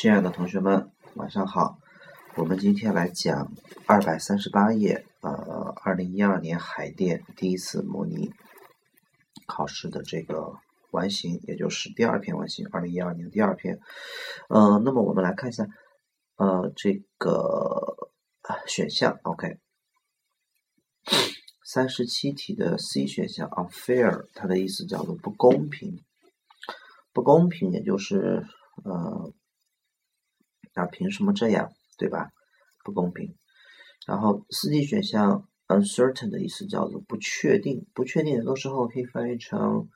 亲爱的同学们，晚上好。我们今天来讲二百三十八页，呃，二零一二年海淀第一次模拟考试的这个完形，也就是第二篇完形，二零一二年第二篇。呃，那么我们来看一下，呃，这个选项，OK，三十七题的 C 选项，unfair，它的意思叫做不公平，不公平，也就是呃。那凭什么这样，对吧？不公平。然后四 D 选项 uncertain 的意思叫做不确定，不确定很多时候可以翻译成，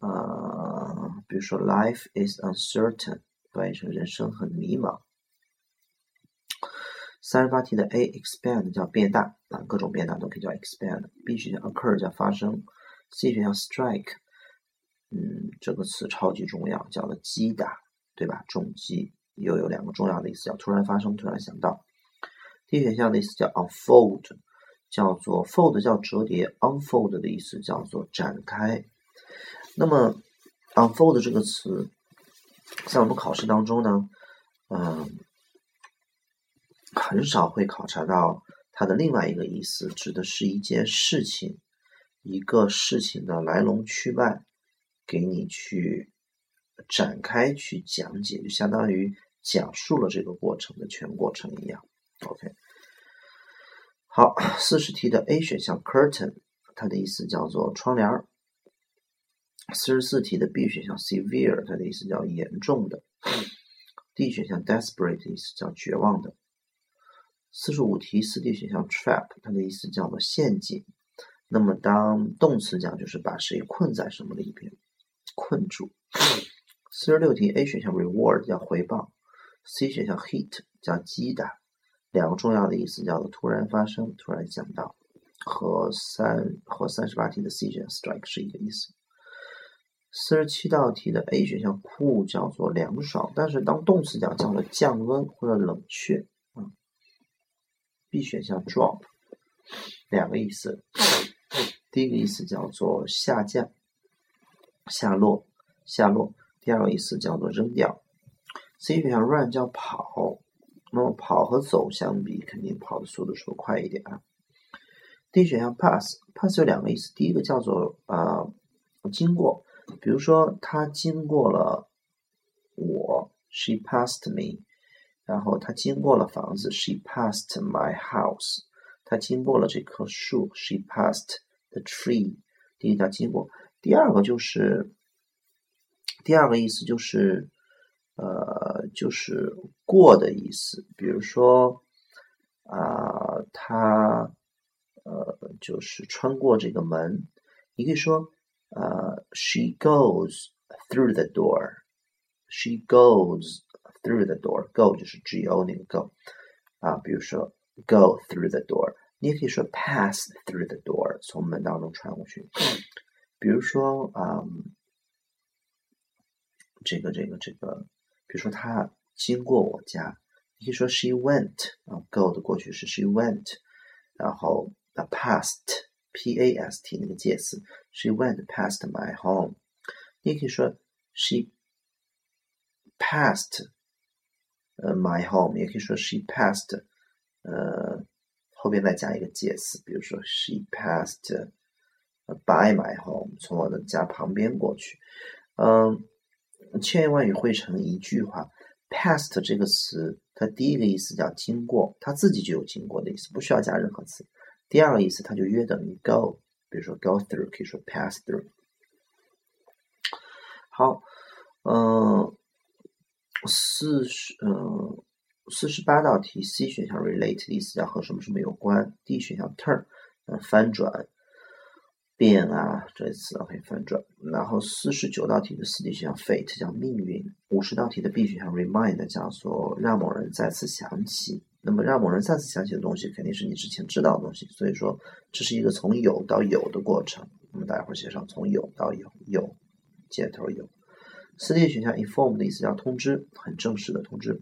呃，比如说 life is uncertain，翻译成人生很迷茫。三十八题的 A expand 叫变大啊，各种变大都可以叫 expand。B 选项 occur 叫发生。C 选项 strike，嗯，这个词超级重要，叫做击打，对吧？重击。又有两个重要的意思，叫突然发生、突然想到。D 选项的意思叫 unfold，叫做 fold 叫折叠，unfold 的意思叫做展开。那么 unfold 这个词，在我们考试当中呢，嗯，很少会考察到它的另外一个意思，指的是一件事情、一个事情的来龙去脉，给你去。展开去讲解，就相当于讲述了这个过程的全过程一样。OK，好，四十题的 A 选项 curtain，它的意思叫做窗帘儿。四十四题的 B 选项 severe，它的意思叫严重的。D 选项 desperate，意思叫绝望的。四十五题四 D 选项 trap，它的意思叫做陷阱。那么当动词讲，就是把谁困在什么里边，困住。四十六题，A 选项 reward 叫回报，C 选项 hit 叫击打，两个重要的意思叫做突然发生、突然想到，和三和三十八题的 C 选项 strike 是一个意思。四十七道题的 A 选项 cool 叫做凉爽，但是当动词讲叫做降温或者冷却啊。B 选项 drop 两个意思，第一个意思叫做下降、下落、下落。第二个意思叫做扔掉。C 选项 run 叫跑，那么跑和走相比，肯定跑的速度是不是快一点啊？D 选项 pass，pass 有两个意思，第一个叫做啊经过，比如说他经过了我，she passed me，然后他经过了房子，she passed my house，他经过了这棵树，she passed the tree。第一叫经过，第二个就是。第二个意思就是，呃，就是过的意思。比如说，啊，他，呃，就是穿过这个门。你可以说，呃，she goes through the door。she goes through the door。go 就是 G O 那个 go。啊，比如说，go through the door。你也可以说 pass through the door，从门当中穿过去。比如说，啊。这个这个这个，比如说他经过我家，你可以说 she went 啊，go 的过去式 she went，然后 a past p a s t 那个介词 she went past my home，你也可以说 she passed 呃 my home，也可以说 she passed 呃后边再加一个介词，比如说 she passed by my home，从我的家旁边过去，嗯。千言万语汇成一句话，past 这个词，它第一个意思叫经过，它自己就有经过的意思，不需要加任何词。第二个意思，它就约等于 go，比如说 go through，可以说 pass through。好，嗯，四十，嗯，四十八道题，C 选项 relate 的意思叫和什么什么有关，D 选项 turn，嗯，翻转。变啊，这一次可以翻转。然后四十九道题的四 D 选项 fate 叫命运，五十道题的 B 选项 remind 叫做让某人再次想起。那么让某人再次想起的东西，肯定是你之前知道的东西。所以说，这是一个从有到有的过程。我们大家会写上从有到有，有箭头有。四 D 选项 inform 的意思叫通知，很正式的通知。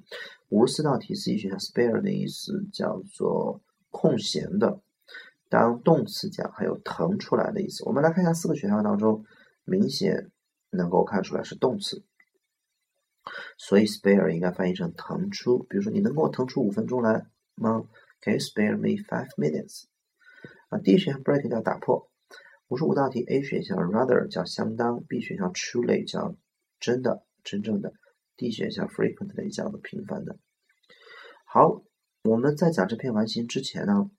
五十四道题 C 选项 spare 的意思叫做空闲的。当动词讲，还有腾出来的意思。我们来看一下四个选项当中，明显能够看出来是动词。所以 spare 应该翻译成腾出。比如说，你能给我腾出五分钟来吗？Can you spare me five minutes？啊，D 选项 break 叫打破。五十五道题，A 选项 rather 叫相当，B 选项 truly 叫真的、真正的，D 选项 frequently 叫做频繁的。好，我们在讲这篇完形之前呢，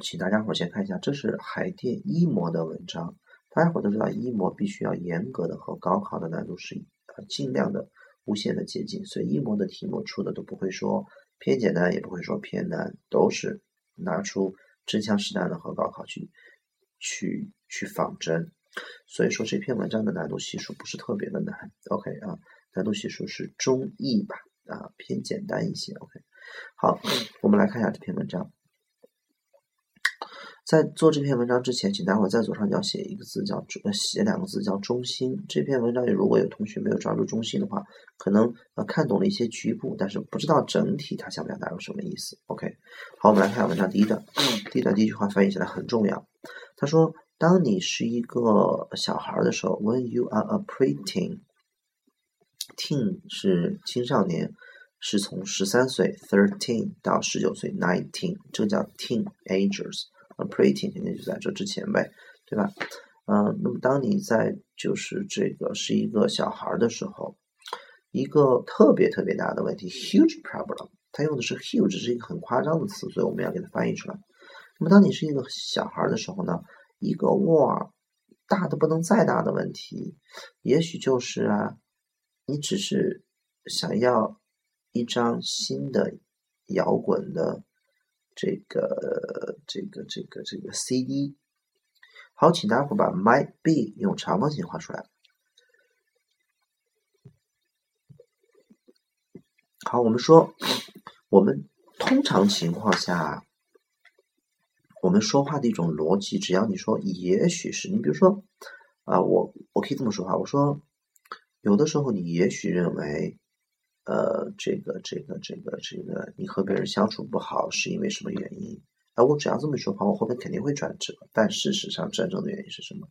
请大家伙先看一下，这是海淀一模的文章。大家伙都知道，一模必须要严格的和高考的难度是呃尽量的无限的接近，所以一模的题目出的都不会说偏简单，也不会说偏难，都是拿出真枪实弹的和高考去。去去仿真，所以说这篇文章的难度系数不是特别的难，OK 啊，难度系数是中易吧，啊偏简单一些，OK。好，我们来看一下这篇文章。在做这篇文章之前，请待会儿在左上角写一个字，叫呃写两个字叫中心。这篇文章里如果有同学没有抓住中心的话，可能呃看懂了一些局部，但是不知道整体他想表达有什么意思。OK，好，我们来看下文章第一段，第一段第一句话翻译起来很重要。他说：“当你是一个小孩的时候，When you are a preteen，teen 是青少年，是从十三岁 thirteen 到十九岁 nineteen，这个叫 teenagers。” A preteen 肯定就在这之前呗，对吧？嗯，那么当你在就是这个是一个小孩的时候，一个特别特别大的问题，huge problem，它用的是 huge，是一个很夸张的词，所以我们要给它翻译出来。那么当你是一个小孩的时候呢，一个哇大的不能再大的问题，也许就是啊，你只是想要一张新的摇滚的。这个这个这个这个 CD，好，请大家伙把 might be 用长方形画出来。好，我们说，我们通常情况下，我们说话的一种逻辑，只要你说也许是你，比如说啊，我我可以这么说话，我说有的时候你也许认为。呃，这个这个这个这个，你和别人相处不好是因为什么原因？哎，我只要这么说话，我后面肯定会转折。但事实上，真正的原因是什么？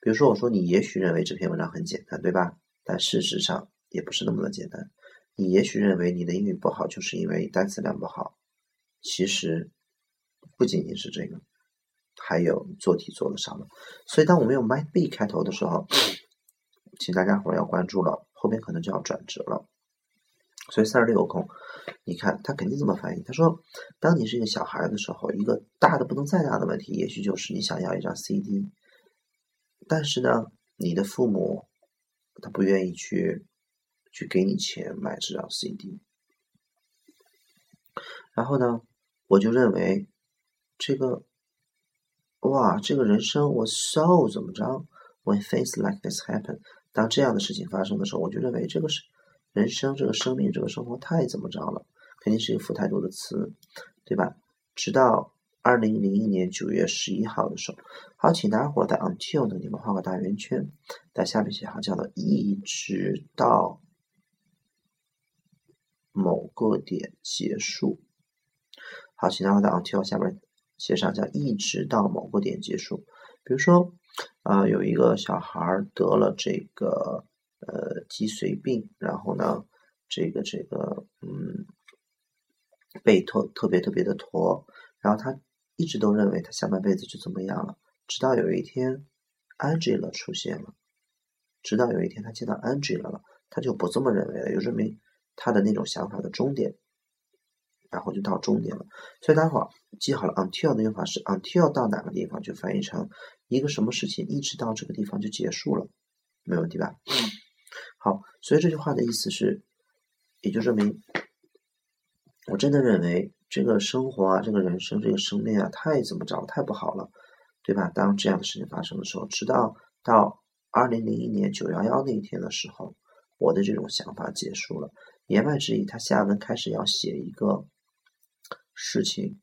比如说，我说你也许认为这篇文章很简单，对吧？但事实上也不是那么的简单。你也许认为你的英语不好，就是因为单词量不好。其实不仅仅是这个，还有做题做的少了。所以，当我们用 might be 开头的时候，请大家伙要关注了，后面可能就要转折了。所以三十六有空，你看他肯定这么翻译。他说：“当你是一个小孩的时候，一个大的不能再大的问题，也许就是你想要一张 CD，但是呢，你的父母他不愿意去去给你钱买这张 CD。然后呢，我就认为这个哇，这个人生我 so 怎么着？When things like this happen，当这样的事情发生的时候，我就认为这个是。”人生这个生命这个生活太怎么着了，肯定是一个负太多的词，对吧？直到二零零一年九月十一号的时候，好，请大家伙在 until 呢，你们画个大圆圈，在下面写上叫做一直到某个点结束。好，请大家伙在 until 下面写上叫一直到某个点结束。比如说，啊，有一个小孩得了这个。呃，脊髓病，然后呢，这个这个，嗯，背特特别特别的驼，然后他一直都认为他下半辈子就怎么样了，直到有一天，Angela 出现了，直到有一天他见到 Angela 了，他就不这么认为了，就证明他的那种想法的终点，然后就到终点了。所以待会儿记好了，until 的用法是 until 到哪个地方就翻译成一个什么事情一直到这个地方就结束了，没问题吧？好，所以这句话的意思是，也就证明，我真的认为这个生活啊，这个人生，这个生命啊，太怎么着，太不好了，对吧？当这样的事情发生的时候，直到到二零零一年九幺幺那一天的时候，我的这种想法结束了。言外之意，他下文开始要写一个事情，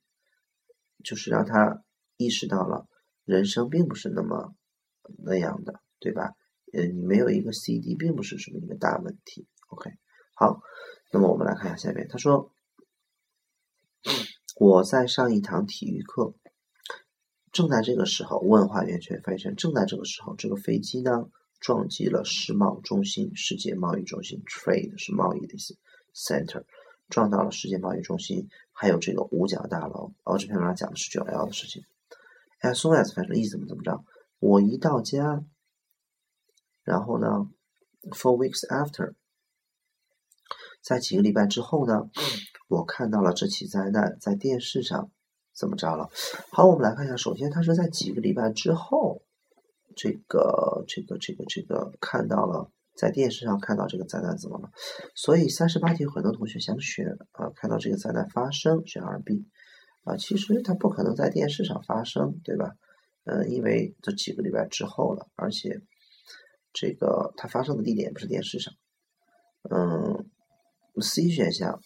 就是让他意识到了人生并不是那么那样的，对吧？呃，你没有一个 CD，并不是什么一个大问题。OK，好，那么我们来看一下下面，他说我在上一堂体育课，正在这个时候，问话圆圈翻译成正在这个时候，这个飞机呢撞击了世贸中心、世界贸易中心，trade 是贸易的意思，center 撞到了世界贸易中心，还有这个五角大楼。哦，这篇文章讲的是九幺幺的事情。as soon as 反正意思怎么怎么着，我一到家，然后呢，four weeks after，在几个礼拜之后呢，我看到了这起灾难在电视上怎么着了。好，我们来看一下，首先它是在几个礼拜之后，这个这个这个这个看到了。在电视上看到这个灾难怎么了？所以三十八题很多同学想选啊，看到这个灾难发生选二 B 啊，其实它不可能在电视上发生，对吧？嗯，因为这几个礼拜之后了，而且这个它发生的地点不是电视上。嗯，C 选项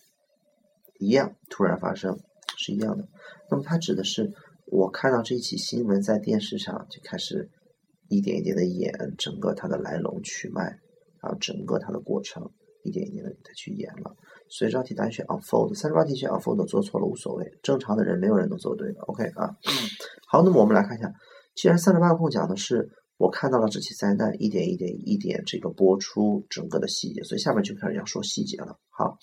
一样，突然发生是一样的。那么它指的是我看到这起新闻在电视上就开始一点一点的演整个它的来龙去脉。然后整个它的过程一点一点的给它去演了，所以这道题答案选 unfold，三十八题选 unfold 做错了无所谓，正常的人没有人能做对的，OK 啊。好，那么我们来看一下，既然三十八个空讲的是我看到了这起灾难一点一点一点这个播出整个的细节，所以下面就开始要说细节了。好，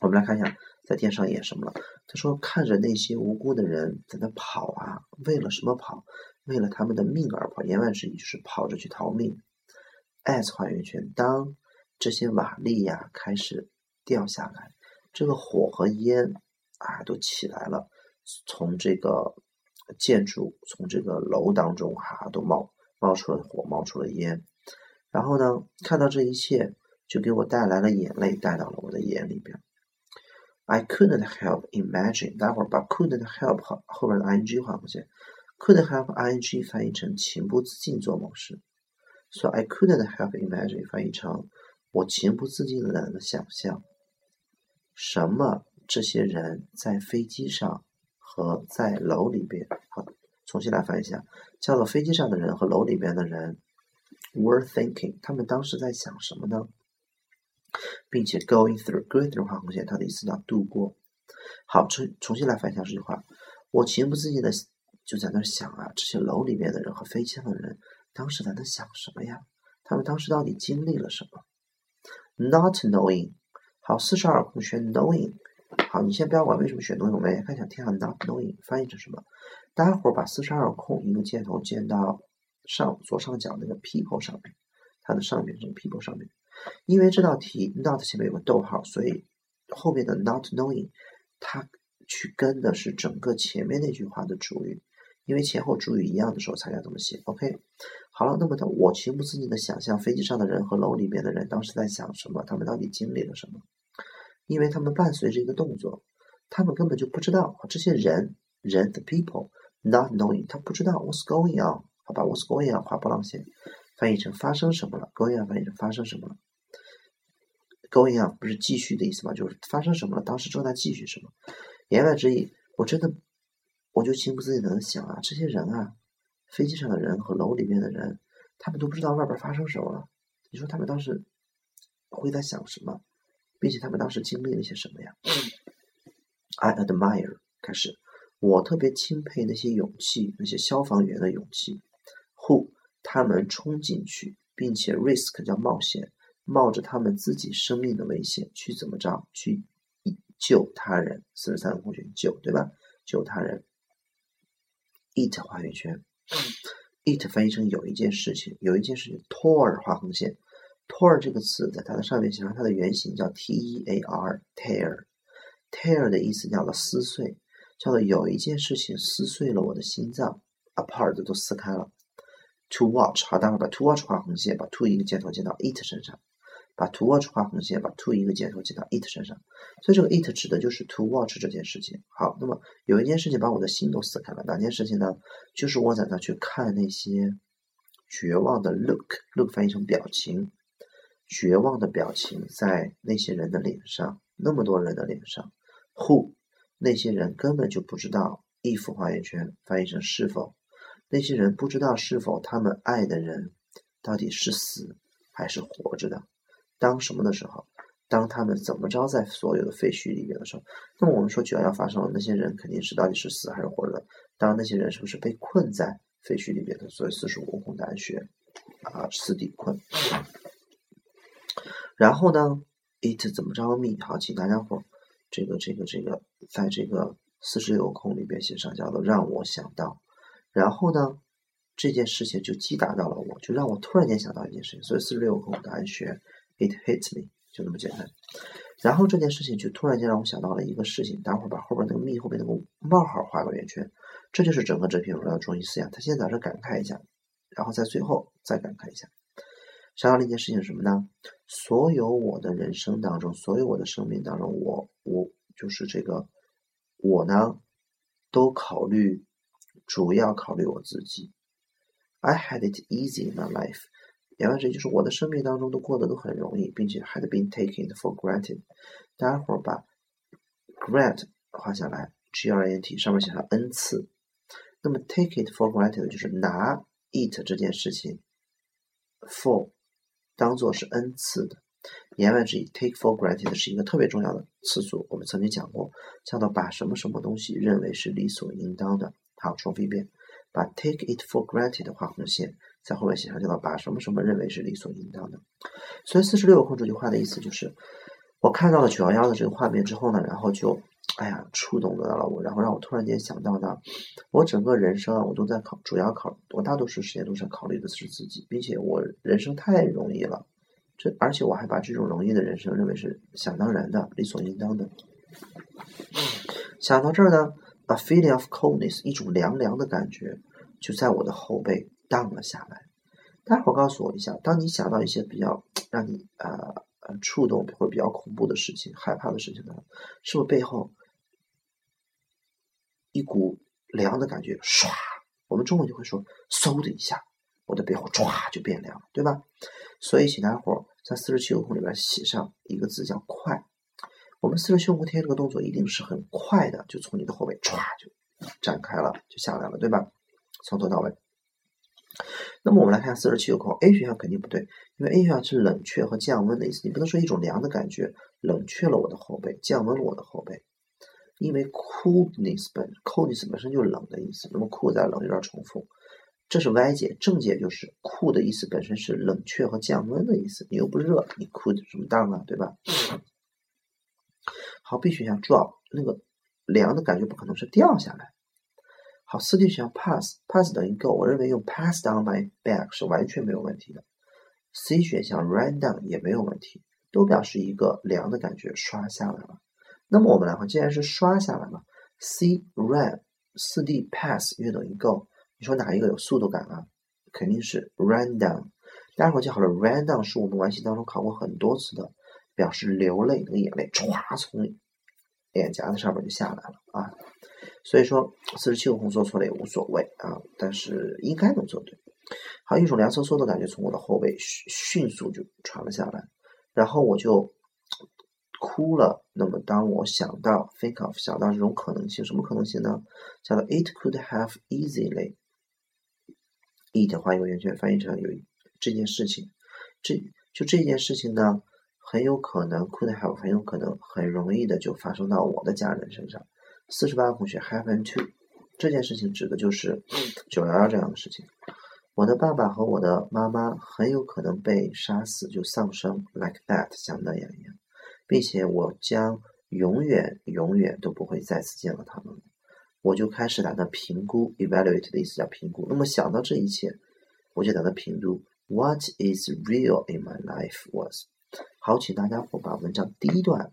我们来看一下在电视上演什么了。他说看着那些无辜的人在那跑啊，为了什么跑？为了他们的命而跑，言外之意就是跑着去逃命。as 还原圈，当这些瓦砾呀开始掉下来，这个火和烟啊都起来了，从这个建筑、从这个楼当中哈都冒冒出了火，冒出了烟。然后呢，看到这一切，就给我带来了眼泪，带到了我的眼里边。I couldn't help imagine，待会儿把 couldn't help 后边的 ing 换过去，couldn't help ing 翻译成情不自禁做某事。所以 I couldn't help imagine 翻译成我情不自禁的能想象，什么这些人在飞机上和在楼里边，重新来翻一下，叫做飞机上的人和楼里边的人 were thinking，他们当时在想什么呢？并且 going through，going through 画红线，它的意思叫度过。好，重重新来翻一下这句话，我情不自禁的就在那想啊，这些楼里面的人和飞机上的人。当时在那想什么呀？他们当时到底经历了什么？Not knowing，好，四十二空选 knowing，好，你先不要管为什么选 knowing，我们来看一下天下 not knowing 翻译成什么？待会儿把四十二空一个箭头箭到上左上角那个 people 上面，它的上面这个 people 上面，因为这道题 not 前面有个逗号，所以后面的 not knowing 它去跟的是整个前面那句话的主语。因为前后主语一样的时候才要这么写，OK。好了，那么的我情不自禁的想象飞机上的人和楼里面的人当时在想什么，他们到底经历了什么？因为他们伴随着一个动作，他们根本就不知道这些人人 the people not knowing，他不知道 what's going on，好吧，what's going on 画波浪线，翻译成发生什么了，going on 翻译成发生什么了，going on 不是继续的意思吗？就是发生什么了，当时正在继续什么？言外之意，我真的。我就情不自禁的想啊，这些人啊，飞机上的人和楼里面的人，他们都不知道外边发生什么了。你说他们当时会在想什么，并且他们当时经历了些什么呀？I admire，开始，我特别钦佩那些勇气，那些消防员的勇气。Who，他们冲进去，并且 risk 叫冒险，冒着他们自己生命的危险去怎么着，去救他人。四十三个同学救，对吧？救他人。it 画圆圈，it 翻译成有一件事情，有一件事情。tear 画横线，tear 这个词在它的上面形成它的原型叫 t e a r，tear，tear 的意思叫做撕碎，叫做有一件事情撕碎了我的心脏，apart 都撕开了。to watch 好，待会儿把 to watch 画横线，把 to 一个箭头接到 it 身上。把 to watch 画横线，把 to 一个箭头接到 it 身上，所以这个 it 指的就是 to watch 这件事情。好，那么有一件事情把我的心都撕开了，哪件事情呢？就是我在那去看那些绝望的 look，look 翻译成表情，绝望的表情在那些人的脸上，那么多人的脸上。Who 那些人根本就不知道 if 画圆圈翻译成是否，那些人不知道是否他们爱的人到底是死还是活着的。当什么的时候，当他们怎么着在所有的废墟里面的时候，那么我们说九幺幺发生了，那些人肯定是到底是死还是活着？当，那些人是不是被困在废墟里边的？所以四十五空难学啊四 D 困。然后呢，it 怎么着 me 好，请大家伙这个这个这个在这个四十六空里边写上叫做让我想到。然后呢，这件事情就击打到了我，就让我突然间想到一件事情。所以四十六个空答案选 it hits me，就那么简单。然后这件事情就突然间让我想到了一个事情，待会儿把后边那个 me 后边那个冒号画个圆圈。这就是整个这篇文章的中心思想。他先在这感慨一下，然后在最后再感慨一下。想到了一件事情什么呢？所有我的人生当中，所有我的生命当中，我我就是这个我呢，都考虑主要考虑我自己。I had it easy in my life。言外之意就是我的生命当中都过得都很容易，并且 had been taken for granted。待会儿把 grant 画下来，G R A N T 上面写上 n 次。那么 take it for granted 就是拿 it 这件事情 for 当做是 n 次的。言外之意，take for granted 是一个特别重要的词组。我们曾经讲过，叫做把什么什么东西认为是理所应当的。好，重复一遍，把 take it for granted 画红线，在后面写上叫做把什么什么认为是理所应当的。所以四十六空这句话的意思就是，我看到了九幺幺的这个画面之后呢，然后就。哎呀，触动到了我，然后让我突然间想到呢，我整个人生啊，我都在考，主要考，我大多数时间都是考虑的是自己，并且我人生太容易了，这而且我还把这种容易的人生认为是想当然的、理所应当的。想到这儿呢，a feeling of coldness，一种凉凉的感觉就在我的后背荡了下来。待会儿告诉我一下，当你想到一些比较让你啊呃触动或者比较恐怖的事情、害怕的事情呢，是不是背后？一股凉的感觉，唰，我们中文就会说嗖的一下，我的背后唰就变凉了，对吧？所以请大家伙在四十七个空里边写上一个字叫快。我们四十七个空贴这个动作一定是很快的，就从你的后背唰就展开了，就下来了，对吧？从头到尾。那么我们来看四十七个空，A 选项肯定不对，因为 A 选项是冷却和降温的意思，你不能说一种凉的感觉冷却了我的后背，降温了我的后背。因为 coolness 本 coolness 本身就冷的意思，那么 cool 再冷有点重复，这是歪解，正解就是 cool 的意思本身是冷却和降温的意思，你又不热，你 cool 什么当啊，对吧？好，B 选项 drop 那个凉的感觉不可能是掉下来。好，四 D 选项 pass pass 等于 go，我认为用 pass down my back 是完全没有问题的。C 选项 run down 也没有问题，都表示一个凉的感觉刷下来了。那么我们来看，既然是刷下来了，C run 四 D pass 约等于 go，你说哪一个有速度感啊？肯定是 run down。大家伙记好了，run down 是我们完形当中考过很多次的，表示流泪，那个眼泪唰从脸颊子上面就下来了啊。所以说四十七个空做错了也无所谓啊，但是应该能做对。还有一种凉飕飕的感觉从我的后背迅迅速就传了下来，然后我就。哭了。那么，当我想到 think of 想到这种可能性，什么可能性呢？叫做 it could have easily。it 的话用圆圈，翻译成有这件事情，这就这件事情呢，很有可能 could have 很有可能很容易的就发生到我的家人身上。四十八个同学 happen to 这件事情指的就是九幺幺这样的事情。我的爸爸和我的妈妈很有可能被杀死，就丧生 like that 像那样一样。并且我将永远永远都不会再次见到他们了。我就开始打算评估，evaluate 的意思叫评估。那么想到这一切，我就打算评估，What is real in my life was。好，请大家伙把文章第一段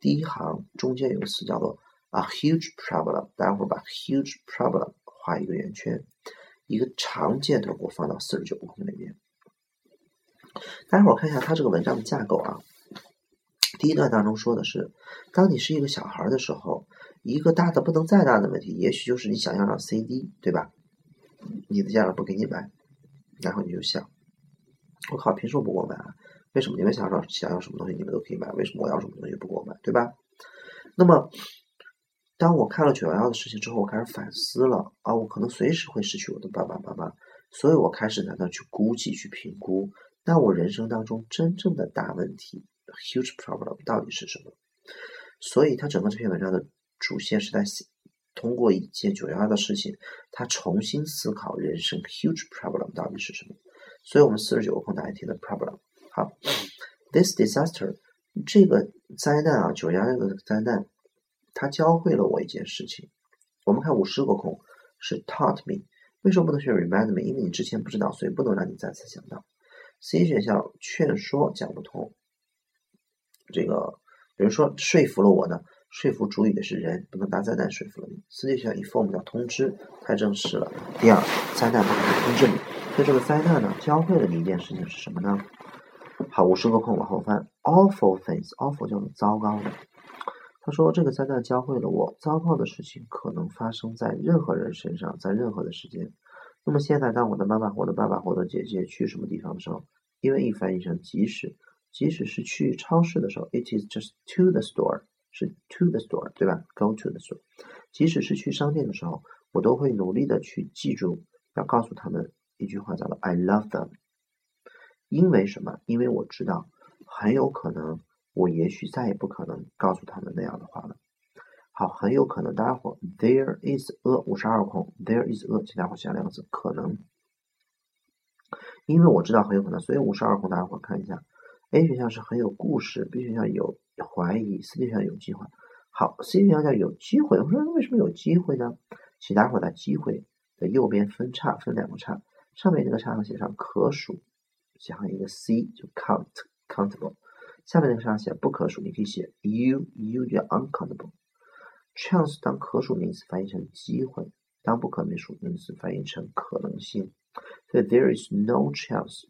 第一行中间有个词叫做 a huge problem，待会儿把 huge problem 画一个圆圈，一个长箭头给我放到四十九个空里面。大家伙看一下它这个文章的架构啊。第一段当中说的是，当你是一个小孩的时候，一个大的不能再大的问题，也许就是你想要让 CD，对吧？你的家长不给你买，然后你就想，我靠，凭什么不给我买啊？为什么你们想要想要什么东西你们都可以买，为什么我要什么东西不给我买，对吧？那么，当我看了九幺幺的事情之后，我开始反思了啊，我可能随时会失去我的爸爸妈妈，所以我开始在那去估计、去评估，那我人生当中真正的大问题。Huge problem 到底是什么？所以他整个这篇文章的主线是在通过一件九幺幺的事情，他重新思考人生 huge problem 到底是什么。所以我们四十九个空答题的 problem。好，this disaster 这个灾难啊，九幺幺的灾难，它教会了我一件事情。我们看五十个空是 taught me，为什么不能选 remind me？因为你之前不知道，所以不能让你再次想到。C 选项劝说讲不通，这个比如说说服了我呢，说服主语的是人，不能大灾难说服了你。四 D 选项 inform 叫通知，太正式了。第二，灾难不可能通知你，所以这个灾难呢，教会了你一件事情是什么呢？好，五十个空往后翻，awful things，awful 叫做糟糕的。他说这个灾难教会了我，糟糕的事情可能发生在任何人身上，在任何的时间。那么现在，当我的妈妈、我的爸爸、我的姐姐去什么地方的时候，因为一翻译成即使，即使是去超市的时候，it is just to the store，是 to the store，对吧？Go to the store。即使是去商店的时候，我都会努力的去记住，要告诉他们一句话，叫做 I love them。因为什么？因为我知道，很有可能，我也许再也不可能告诉他们那样的话了。好，很有可能，大家伙，there is a 五十二空，there is a，请大家伙写两个字，可能，因为我知道很有可能，所以五十二空，大家伙看一下，A 选项是很有故事，B 选项有怀疑，C 选项有计划。好，C 选项叫有机会，我说为什么有机会呢？请大家伙在机会的右边分叉，分两个叉，上面这个叉上写上可数，写上一个 C 就 count countable，下面那个上写不可数，你可以写 you you 叫 uncountable。chance 当可数名词翻译成机会，当不可数名词翻译成可能性。所以 there is no chance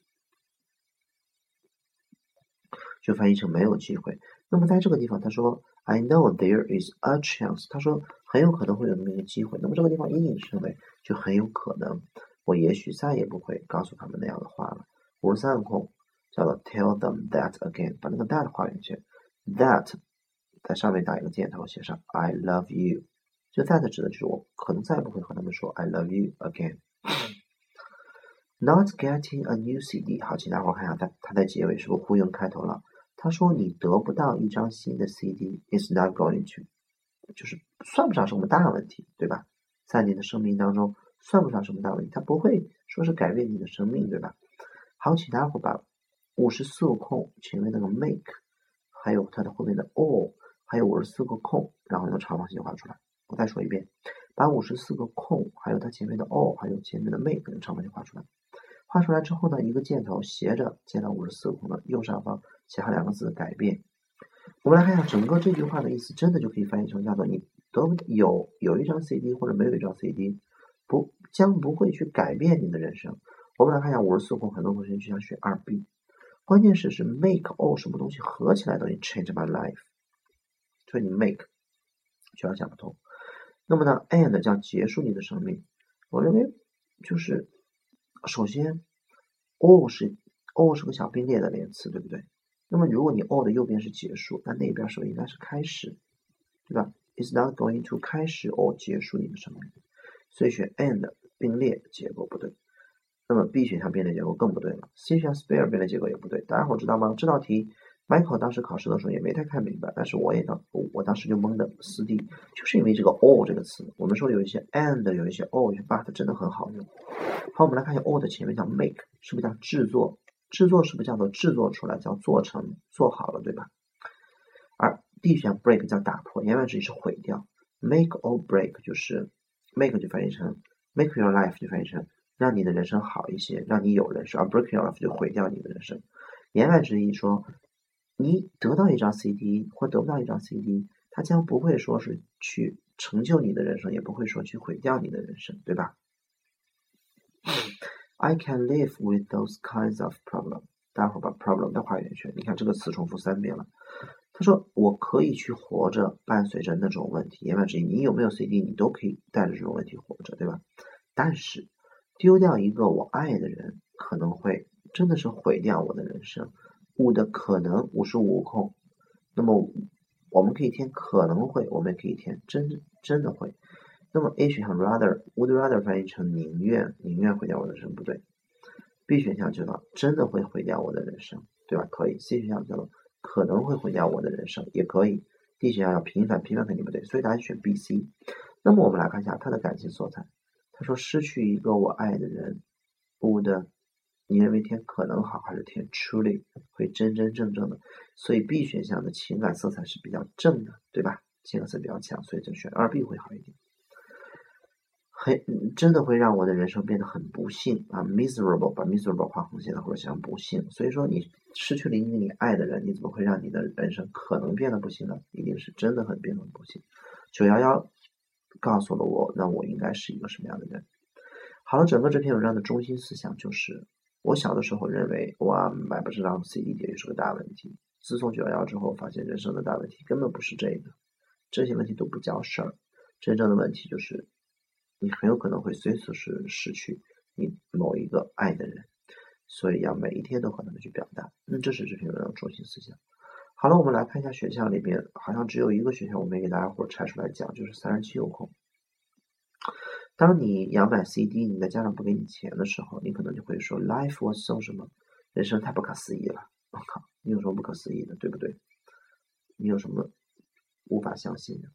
就翻译成没有机会。那么在这个地方，他说 I know there is a chance，他说很有可能会有那么一个机会。那么这个地方隐隐认为就很有可能，我也许再也不会告诉他们那样的话了。五十三个空叫做 tell them that again，把那个 that 画进去，that。在上面打一个箭头，写上 I love you。就 that 指的就是我可能再也不会和他们说 I love you again。Not getting a new CD，好，请大伙看一下，它它在结尾是不是呼应开头了？他说你得不到一张新的 CD，is not going to，就是算不上什么大问题，对吧？在你的生命当中算不上什么大问题，它不会说是改变你的生命，对吧？好，请大伙把五十四个空前面那个 make，还有它的后面的 all。还有五十四个空，然后用长方形画出来。我再说一遍，把五十四个空，还有它前面的 all，还有前面的 make 用长方形画出来。画出来之后呢，一个箭头斜着接到五十四个空的右上方，写上两个字“改变”。我们来看一下整个这句话的意思，真的就可以翻译成叫做：你得有有一张 CD 或者没有一张 CD，不将不会去改变你的人生。我们来看一下五十四空，很多同学就想选二 B，关键是是 make all 什么东西合起来等于 change my life。所以你 make 就要想不通。那么呢，end 叫结束你的生命。我认为就是首先，all 是 all 是个小并列的连词，对不对？那么如果你 all 的右边是结束，那那边是不是应该是开始？对吧 It's not going to 开始 or 结束你的生命。所以选 end 并列结构不对。那么 B 选项并列结构更不对了。C 选项 spare 并列结构也不对。大家伙知道吗？这道题。Michael 当时考试的时候也没太看明白，但是我也当我当时就懵的四 D，就是因为这个 all 这个词，我们说有一些 and，有一些 all，有些 but 真的很好用。好，我们来看一下 all 的前面叫 make，是不是叫制作？制作是不是叫做制作出来，叫做成，做好了，对吧？而 D 选项 break 叫打破，言外之意是毁掉。make or break 就是 make 就翻译成 make your life 就翻译成让你的人生好一些，让你有人生，而 break your life 就毁掉你的人生。言外之意说。你得到一张 CD 或得不到一张 CD，它将不会说是去成就你的人生，也不会说去毁掉你的人生，对吧？I can live with those kinds of problem。待会儿把 problem 再画圆圈。你看这个词重复三遍了。他说我可以去活着，伴随着那种问题。言外之意，你有没有 CD，你都可以带着这种问题活着，对吧？但是丢掉一个我爱的人，可能会真的是毁掉我的人生。五的可能五十五空，那么我们可以填可能会，我们也可以填真真的会。那么 A 选项 rather would rather 翻译成宁愿宁愿毁掉我的人生不对。B 选项知道真的会毁掉我的人生，对吧？可以。C 选项叫做可能会毁掉我的人生，也可以。D 选项要频繁，频繁肯定不对，所以答案选 B、C。那么我们来看一下它的感情色彩。他说失去一个我爱的人，would 你认为天可能好，还是天 truly 会真真正正的？所以 B 选项的情感色彩是比较正的，对吧？情感色比较强，所以就选二 B 会好一点。很真的会让我的人生变得很不幸啊，miserable，把 miserable 画横线的，或者像不幸。所以说，你失去了一个你爱的人，你怎么会让你的人生可能变得不幸呢？一定是真的很变得不幸。九幺幺告诉了我，那我应该是一个什么样的人？好了，整个这篇文章的中心思想就是，我小的时候认为，哇，买不上 CD 碟是个大问题。自从九幺幺之后，发现人生的大问题根本不是这个，这些问题都不叫事儿。真正的问题就是。你很有可能会随时是失去你某一个爱的人，所以要每一天都和他们去表达。嗯，这是这篇文章中心思想。好了，我们来看一下选项里边，好像只有一个选项我没给大家伙拆出来讲，就是三十七有空。当你想买 CD，你的家长不给你钱的时候，你可能就会说：“Life was so 什么？人生太不可思议了！”我靠，你有什么不可思议的，对不对？你有什么无法相信的？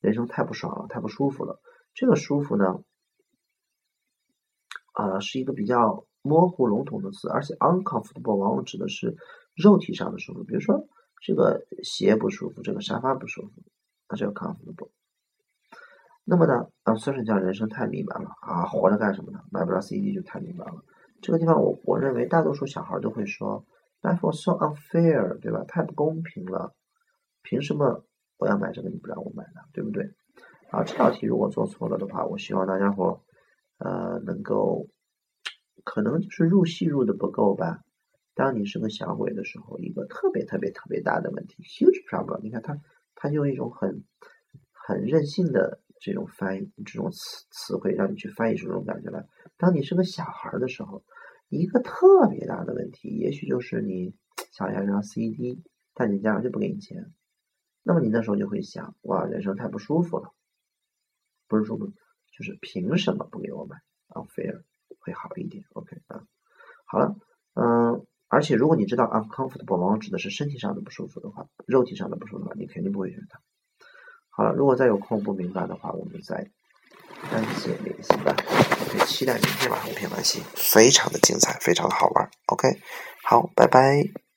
人生太不爽了，太不舒服了。这个舒服呢，啊，是一个比较模糊笼统的词，而且 uncomfortable 往往指的是肉体上的舒服，比如说这个鞋不舒服，这个沙发不舒服，那这个 comfortable。那么呢，啊，算是讲人生太迷茫了啊，活着干什么呢？买不到 CD 就太迷茫了。这个地方我我认为大多数小孩都会说，life was so unfair，对吧？太不公平了，凭什么我要买这个你不让我买呢？对不对？啊，这道题如果做错了的话，我希望大家伙，呃，能够，可能就是入戏入的不够吧。当你是个小鬼的时候，一个特别特别特别大的问题，huge problem。你看他，他用一种很很任性的这种翻译，这种词词汇让你去翻译出这种感觉来。当你是个小孩的时候，一个特别大的问题，也许就是你想要一张 CD，但你家长就不给你钱，那么你那时候就会想，哇，人生太不舒服了。不是说不，就是凭什么不给我买？unfair 会好一点，OK 啊。好了，嗯，而且如果你知道 uncomfortable 往往指的是身体上的不舒服的话，肉体上的不舒服的话，你肯定不会选它。好了，如果再有空不明白的话，我们再单线联系吧。OK，期待明天晚上的篇完戏，非常的精彩，非常的好玩。OK，好，拜拜。